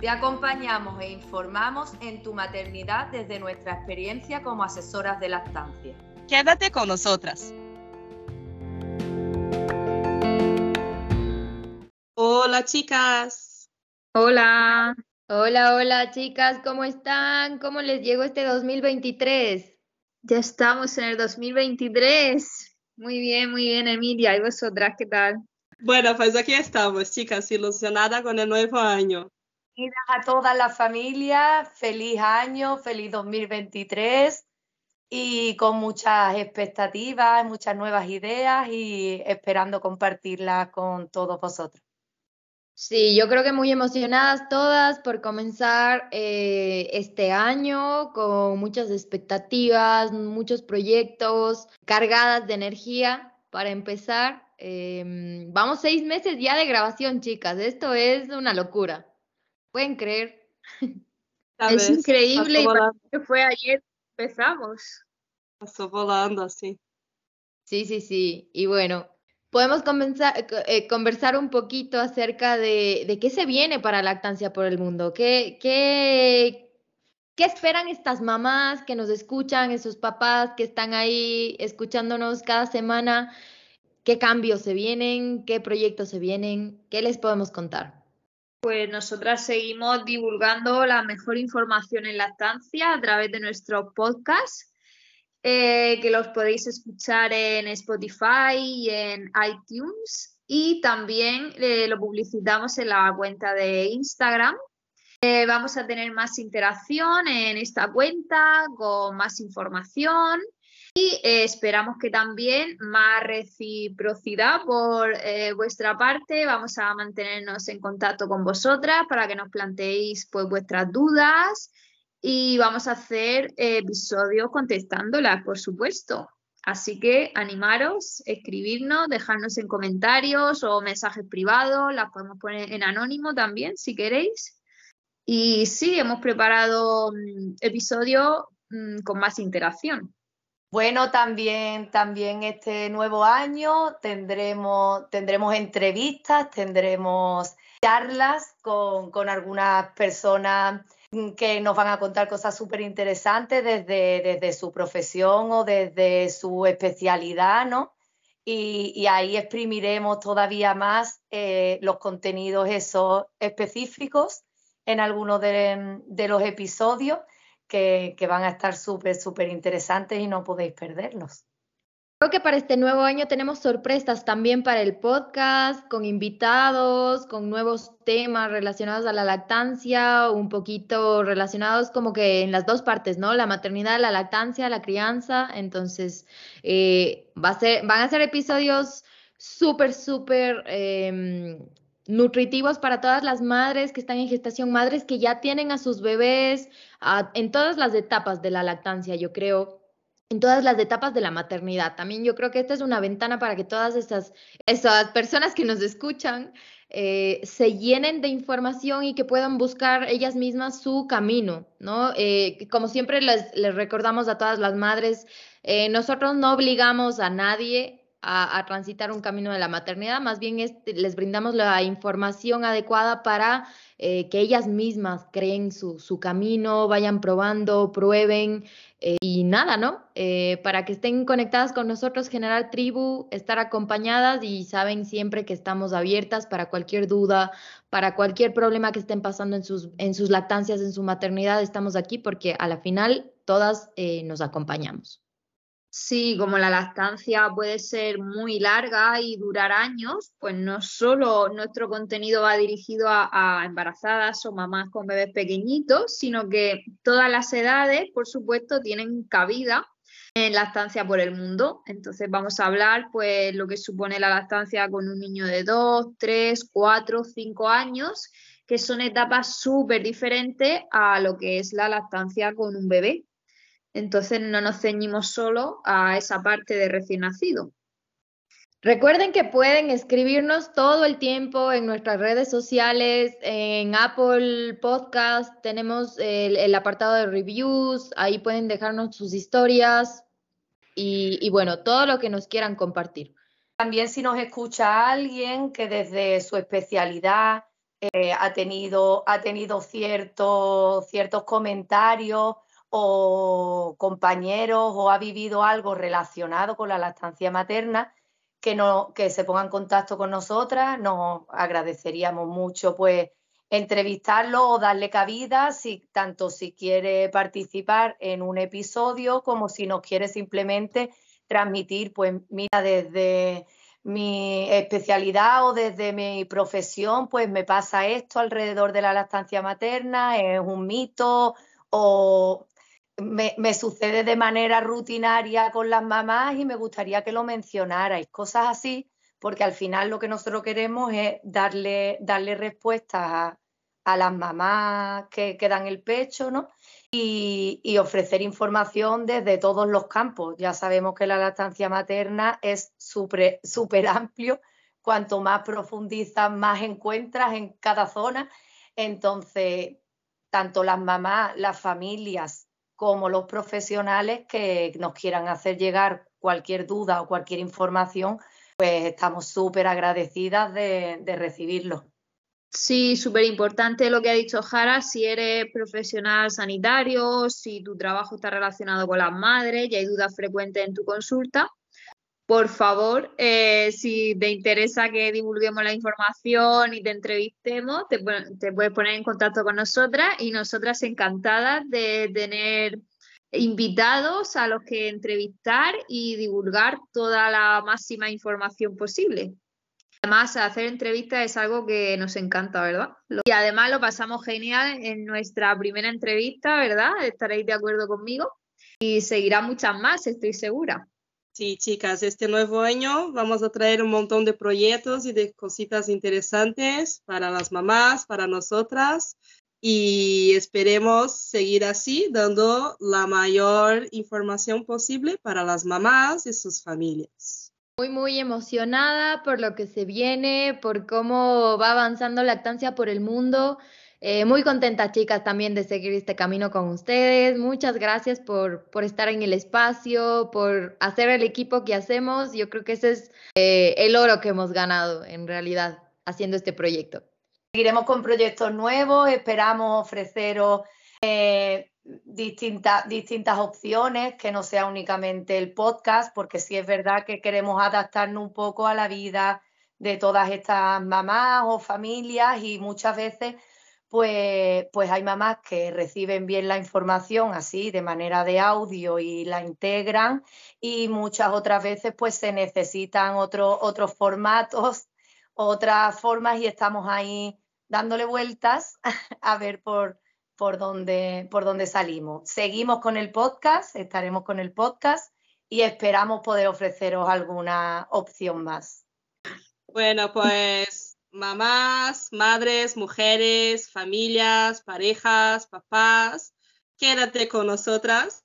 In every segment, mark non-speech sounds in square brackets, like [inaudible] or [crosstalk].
Te acompañamos e informamos en tu maternidad desde nuestra experiencia como asesoras de lactancia. Quédate con nosotras. Hola chicas. Hola. Hola, hola chicas, ¿cómo están? ¿Cómo les llegó este 2023? Ya estamos en el 2023. Muy bien, muy bien, Emilia. ¿Y vosotras qué tal? Bueno, pues aquí estamos, chicas, ilusionada con el nuevo año a toda la familia, feliz año, feliz 2023 y con muchas expectativas, muchas nuevas ideas y esperando compartirlas con todos vosotros. Sí, yo creo que muy emocionadas todas por comenzar eh, este año con muchas expectativas, muchos proyectos, cargadas de energía para empezar. Em, vamos seis meses ya de grabación, chicas. Esto es una locura pueden creer. [laughs] es increíble y fue ayer empezamos. Pasó volando así. Sí, sí, sí. Y bueno, podemos comenzar, eh, conversar un poquito acerca de, de, qué se viene para lactancia por el mundo. ¿Qué, qué, ¿Qué esperan estas mamás que nos escuchan, esos papás que están ahí escuchándonos cada semana? ¿Qué cambios se vienen? ¿Qué proyectos se vienen? ¿Qué les podemos contar? Pues nosotras seguimos divulgando la mejor información en lactancia a través de nuestro podcast, eh, que los podéis escuchar en Spotify y en iTunes. Y también eh, lo publicitamos en la cuenta de Instagram. Eh, vamos a tener más interacción en esta cuenta, con más información y eh, esperamos que también más reciprocidad por eh, vuestra parte. Vamos a mantenernos en contacto con vosotras para que nos planteéis pues, vuestras dudas y vamos a hacer episodios contestándolas, por supuesto. Así que animaros, escribirnos, dejarnos en comentarios o mensajes privados, las podemos poner en anónimo también si queréis. Y sí, hemos preparado mm, episodios mm, con más interacción. Bueno, también, también este nuevo año tendremos, tendremos entrevistas, tendremos charlas con, con algunas personas que nos van a contar cosas súper interesantes desde, desde, su profesión o desde su especialidad, ¿no? Y, ahí exprimiremos todavía más eh, los contenidos esos específicos en algunos de, de los episodios que, van a estar súper, súper interesantes y no podéis perderlos. Creo que para este nuevo año tenemos sorpresas también para el podcast, con invitados, con nuevos temas relacionados a la lactancia, un poquito relacionados como que en las dos partes, ¿no? La maternidad, la lactancia, la crianza. Entonces, eh, va a ser, van a ser episodios súper, súper em, nutritivos para todas las madres que están en gestación, madres que ya tienen a sus bebés en todas las etapas de la lactancia, yo creo, en todas las etapas de la maternidad. También yo creo que esta es una ventana para que todas esas, personas que nos escuchan eh, se llenen de información y que puedan buscar ellas mismas su camino, ¿no? Eh, como siempre les, les, recordamos a todas las madres, eh, nosotros no obligamos a nadie a, transitar un camino de la maternidad, más bien les brindamos la información adecuada para eh, que ellas mismas creen su, camino, vayan probando, prueben eh, y nada, ¿no? Eh, para que estén conectadas con nosotros, generar tribu, estar acompañadas y saben siempre que estamos abiertas para cualquier duda, para cualquier problema que estén pasando en sus, en sus lactancias, en su maternidad, estamos aquí porque a la final todas nos acompañamos. Sí, como la lactancia puede ser muy larga y durar años, pues no solo nuestro contenido va dirigido a, embarazadas o mamás con bebés pequeñitos, sino que todas las edades, por supuesto, tienen cabida en lactancia por el mundo. Entonces vamos a hablar pues lo que supone la lactancia con un niño de 2, 3, 4, 5 años, que son etapas súper diferentes a lo que es la lactancia con un bebé. Entonces no nos ceñimos solo a esa parte de recién nacido. Recuerden que pueden escribirnos todo el tiempo en nuestras redes sociales, en Apple Podcast, tenemos el, apartado de reviews, ahí pueden dejarnos sus historias y, bueno, todo lo que nos quieran compartir. También si nos escucha alguien que desde su especialidad eh, ha tenido, ha tenido ciertos, ciertos comentarios o compañeros o ha vivido algo relacionado con la lactancia materna, que, no, que se ponga en contacto con nosotras, nos agradeceríamos mucho pues entrevistarlo o darle cabida, si, tanto si quiere participar en un episodio como si nos quiere simplemente transmitir, pues mira, desde mi especialidad o desde mi profesión, pues me pasa esto alrededor de la lactancia materna, es un mito o me, sucede de manera rutinaria con las mamás y me gustaría que lo mencionarais, cosas así, porque al final lo que nosotros queremos es darle, darle respuestas a, las mamás que, quedan el pecho, ¿no? Y, ofrecer información desde todos los campos. Ya sabemos que la lactancia materna es súper amplio, cuanto más profundizas, más encuentras en cada zona. Entonces, tanto las mamás, las familias, como los profesionales que nos quieran hacer llegar cualquier duda o cualquier información, pues estamos súper agradecidas de, recibirlo. Sí, súper importante lo que ha dicho Jara, si eres profesional sanitario, si tu trabajo está relacionado con las madres y hay dudas frecuentes en tu consulta, por favor, eh, si te interesa que divulguemos la información y te entrevistemos, te, puedes poner en contacto con nosotras y nosotras encantadas de tener invitados a los que entrevistar y divulgar toda la máxima información posible. Además, hacer entrevistas es algo que nos encanta, ¿verdad? Y además lo pasamos genial en nuestra primera entrevista, ¿verdad? Estaréis de acuerdo conmigo. Y seguirá muchas más, estoy segura. Sí, chicas, este nuevo año vamos a traer un montón de proyectos y de cositas interesantes para las mamás, para nosotras y esperemos seguir así dando la mayor información posible para las mamás y sus familias. Muy, muy emocionada por lo que se viene, por cómo va avanzando lactancia por el mundo. Eh, muy contenta, chicas, también de seguir este camino con ustedes. Muchas gracias por, por estar en el espacio, por hacer el equipo que hacemos. Yo creo que ese es eh, el oro que hemos ganado en realidad haciendo este proyecto. Seguiremos con proyectos nuevos, esperamos ofreceros eh, distintas, distintas opciones, que no sea únicamente el podcast, porque sí es verdad que queremos adaptarnos un poco a la vida de todas estas mamás o familias y muchas veces pues, pues hay mamás que reciben bien la información así de manera de audio y la integran y muchas otras veces pues se necesitan otros formatos, otras formas y estamos ahí dándole vueltas [laughs] a ver por, por, dónde, por dónde salimos. Seguimos con el podcast, estaremos con el podcast y esperamos poder ofreceros alguna opción más. Bueno, pues mamás, madres, mujeres, familias, parejas, papás, quédate con nosotras.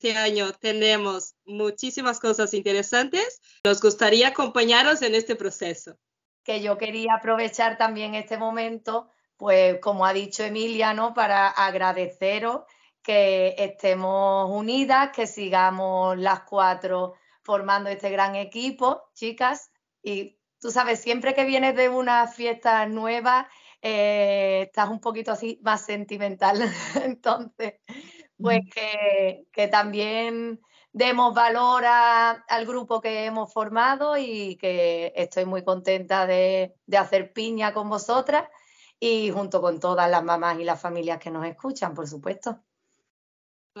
Este año tenemos muchísimas cosas interesantes. Nos gustaría acompañaros en este proceso. Que yo quería aprovechar también este momento, pues como ha dicho Emilia, ¿no? Para agradeceros que estemos unidas, que sigamos las cuatro formando este gran equipo, chicas, y tú sabes, siempre que vienes de una fiesta nueva, eh, estás un poquito así más sentimental. [laughs] Entonces, pues que, también demos valor al grupo que hemos formado y que estoy muy contenta de, hacer piña con vosotras y junto con todas las mamás y las familias que nos escuchan, por supuesto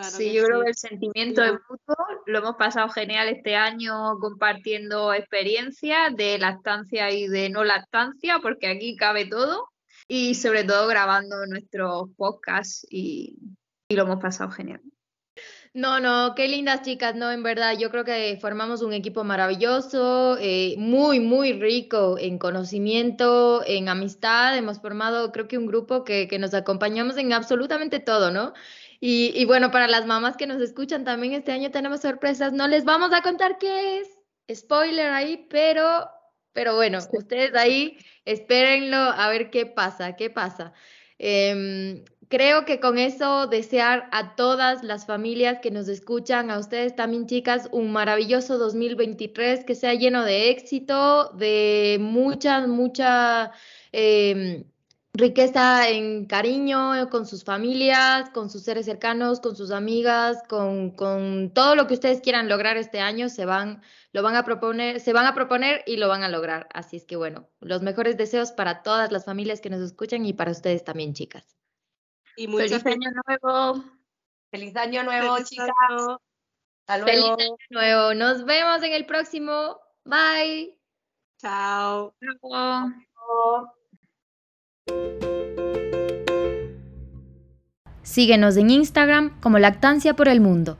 sí, yo creo que el sentimiento es mutuo. Lo hemos pasado genial este año compartiendo experiencias de lactancia y de no lactancia, porque aquí cabe todo. Y sobre todo grabando nuestros podcasts y, lo hemos pasado genial. No, no, qué lindas chicas, no, en verdad, yo creo que formamos un equipo maravilloso, eh, muy, muy rico en conocimiento, en amistad, hemos formado creo que un grupo que, que nos acompañamos en absolutamente todo, ¿no? Y, bueno, para las mamás que nos escuchan también este año tenemos sorpresas. No les vamos a contar qué es, spoiler ahí, pero, pero bueno, ustedes ahí espérenlo a ver qué pasa, qué pasa. Em, creo que con eso desear a todas las familias que nos escuchan, a ustedes también chicas, un maravilloso 2023 que sea lleno de éxito, de mucha, mucha... Eh, riqueza en cariño con sus familias, con sus seres cercanos, con sus amigas, con, con, todo lo que ustedes quieran lograr este año, se van, lo van a proponer, se van a proponer y lo van a lograr. Así es que bueno, los mejores deseos para todas las familias que nos escuchan y para ustedes también, chicas. Y Feliz año nuevo. Feliz año nuevo, chicas. Hasta luego. Feliz año nuevo. Nos vemos en el próximo. Bye. Chao. Chao. Síguenos en Instagram como Lactancia por el Mundo.